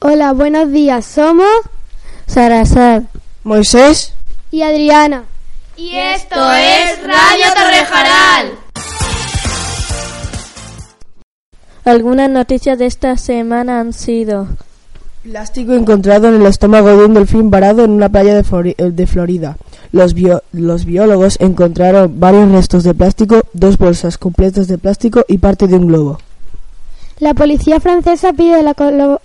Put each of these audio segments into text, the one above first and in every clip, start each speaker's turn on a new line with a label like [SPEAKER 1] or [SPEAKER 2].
[SPEAKER 1] Hola, buenos días. Somos
[SPEAKER 2] Sarazar,
[SPEAKER 3] Moisés
[SPEAKER 1] y Adriana.
[SPEAKER 4] Y esto es Radio Torrejaral.
[SPEAKER 2] Algunas noticias de esta semana han sido
[SPEAKER 3] Plástico encontrado en el estómago de un delfín varado en una playa de, eh, de Florida. Los, bio- los biólogos encontraron varios restos de plástico, dos bolsas completas de plástico y parte de un globo.
[SPEAKER 1] La policía francesa pide la,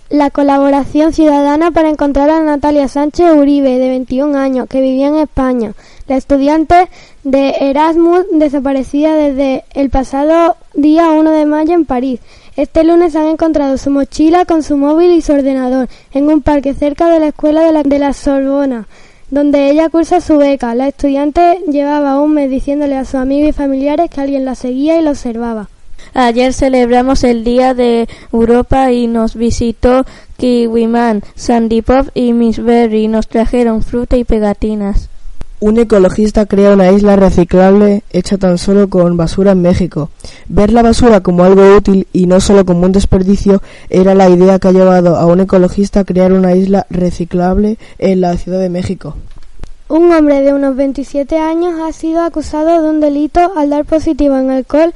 [SPEAKER 1] la colaboración ciudadana para encontrar a Natalia Sánchez Uribe, de 21 años, que vivía en España. La estudiante de Erasmus desaparecida desde el pasado día 1 de mayo en París. Este lunes han encontrado su mochila con su móvil y su ordenador en un parque cerca de la escuela de la, de la Sorbona, donde ella cursa su beca. La estudiante llevaba un mes diciéndole a sus amigos y familiares que alguien la seguía y la observaba.
[SPEAKER 2] Ayer celebramos el Día de Europa y nos visitó Kiwiman, Sandy Pop y Miss Berry. Nos trajeron fruta y pegatinas.
[SPEAKER 3] Un ecologista crea una isla reciclable hecha tan solo con basura en México. Ver la basura como algo útil y no solo como un desperdicio era la idea que ha llevado a un ecologista a crear una isla reciclable en la Ciudad de México.
[SPEAKER 1] Un hombre de unos 27 años ha sido acusado de un delito al dar positivo en alcohol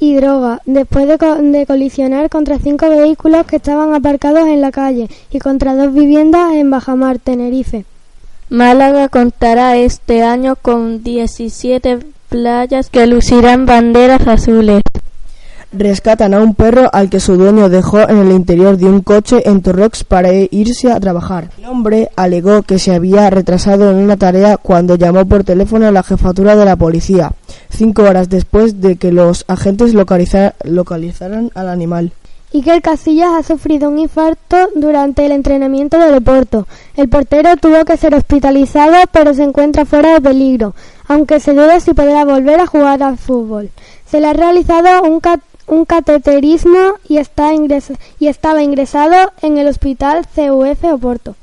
[SPEAKER 1] y droga, después de, co- de colisionar contra cinco vehículos que estaban aparcados en la calle y contra dos viviendas en Bajamar, Tenerife.
[SPEAKER 2] Málaga contará este año con 17 playas que lucirán banderas azules.
[SPEAKER 3] Rescatan a un perro al que su dueño dejó en el interior de un coche en Torrox para irse a trabajar. El hombre alegó que se había retrasado en una tarea cuando llamó por teléfono a la jefatura de la policía, cinco horas después de que los agentes localiza- localizaran al animal.
[SPEAKER 1] Iker Casillas ha sufrido un infarto durante el entrenamiento del Oporto. El portero tuvo que ser hospitalizado, pero se encuentra fuera de peligro, aunque se duda si podrá volver a jugar al fútbol. Se le ha realizado un, un cateterismo y, está ingres- y estaba ingresado en el hospital CUF Oporto.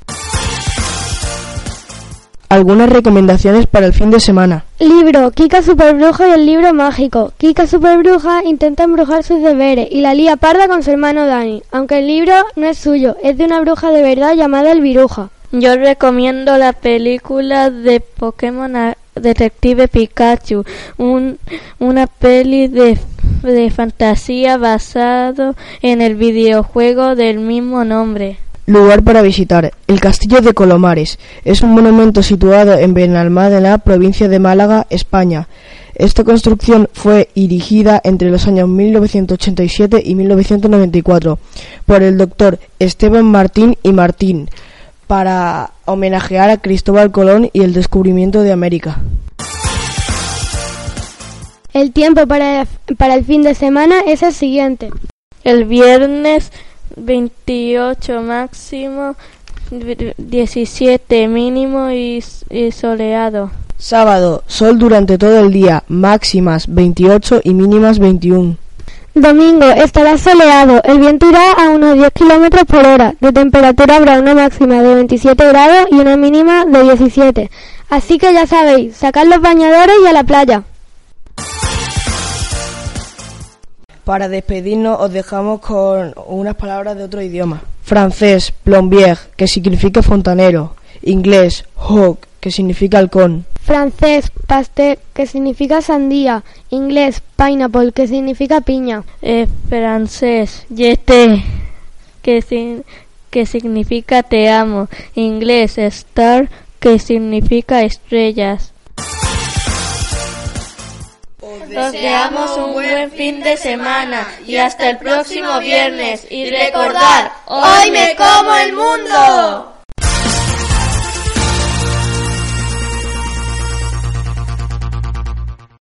[SPEAKER 3] Algunas recomendaciones para el fin de semana.
[SPEAKER 1] Libro Kika Superbruja y el libro mágico. Kika Superbruja intenta embrujar sus deberes y la lía parda con su hermano Dani, aunque el libro no es suyo, es de una bruja de verdad llamada Elviruja.
[SPEAKER 2] Yo recomiendo la película de Pokémon Detective Pikachu, un- una peli de, de fantasía basado en el videojuego del mismo nombre.
[SPEAKER 3] Lugar para visitar. El Castillo de Colomares. Es un monumento situado en Benalmádena, provincia de Málaga, España. Esta construcción fue erigida entre los años 1987 y 1994 por el doctor Esteban Martín y Martín para homenajear a Cristóbal Colón y el descubrimiento de América.
[SPEAKER 1] El tiempo para, para el fin de semana es el siguiente.
[SPEAKER 2] El viernes 28 máximo, 17 mínimo y, y soleado.
[SPEAKER 3] Sábado, sol durante todo el día, máximas 28 y mínimas 21.
[SPEAKER 1] Domingo estará soleado, el viento irá a unos 10 kilómetros por hora, de temperatura habrá una máxima de 27 grados y una mínima de 17. Así que ya sabéis, sacad los bañadores y a la playa.
[SPEAKER 3] Para despedirnos os dejamos con unas palabras de otro idioma. Francés, plombier, que significa fontanero. Inglés, hawk, que significa halcón.
[SPEAKER 1] Francés, pastel, que significa sandía. Inglés, pineapple, que significa piña.
[SPEAKER 2] Eh, francés, yete, que, si- que significa te amo. Inglés, star, que significa estrellas. Os deseamos un buen fin de semana y hasta el próximo viernes. Y recordar,
[SPEAKER 4] Hoy me como el mundo.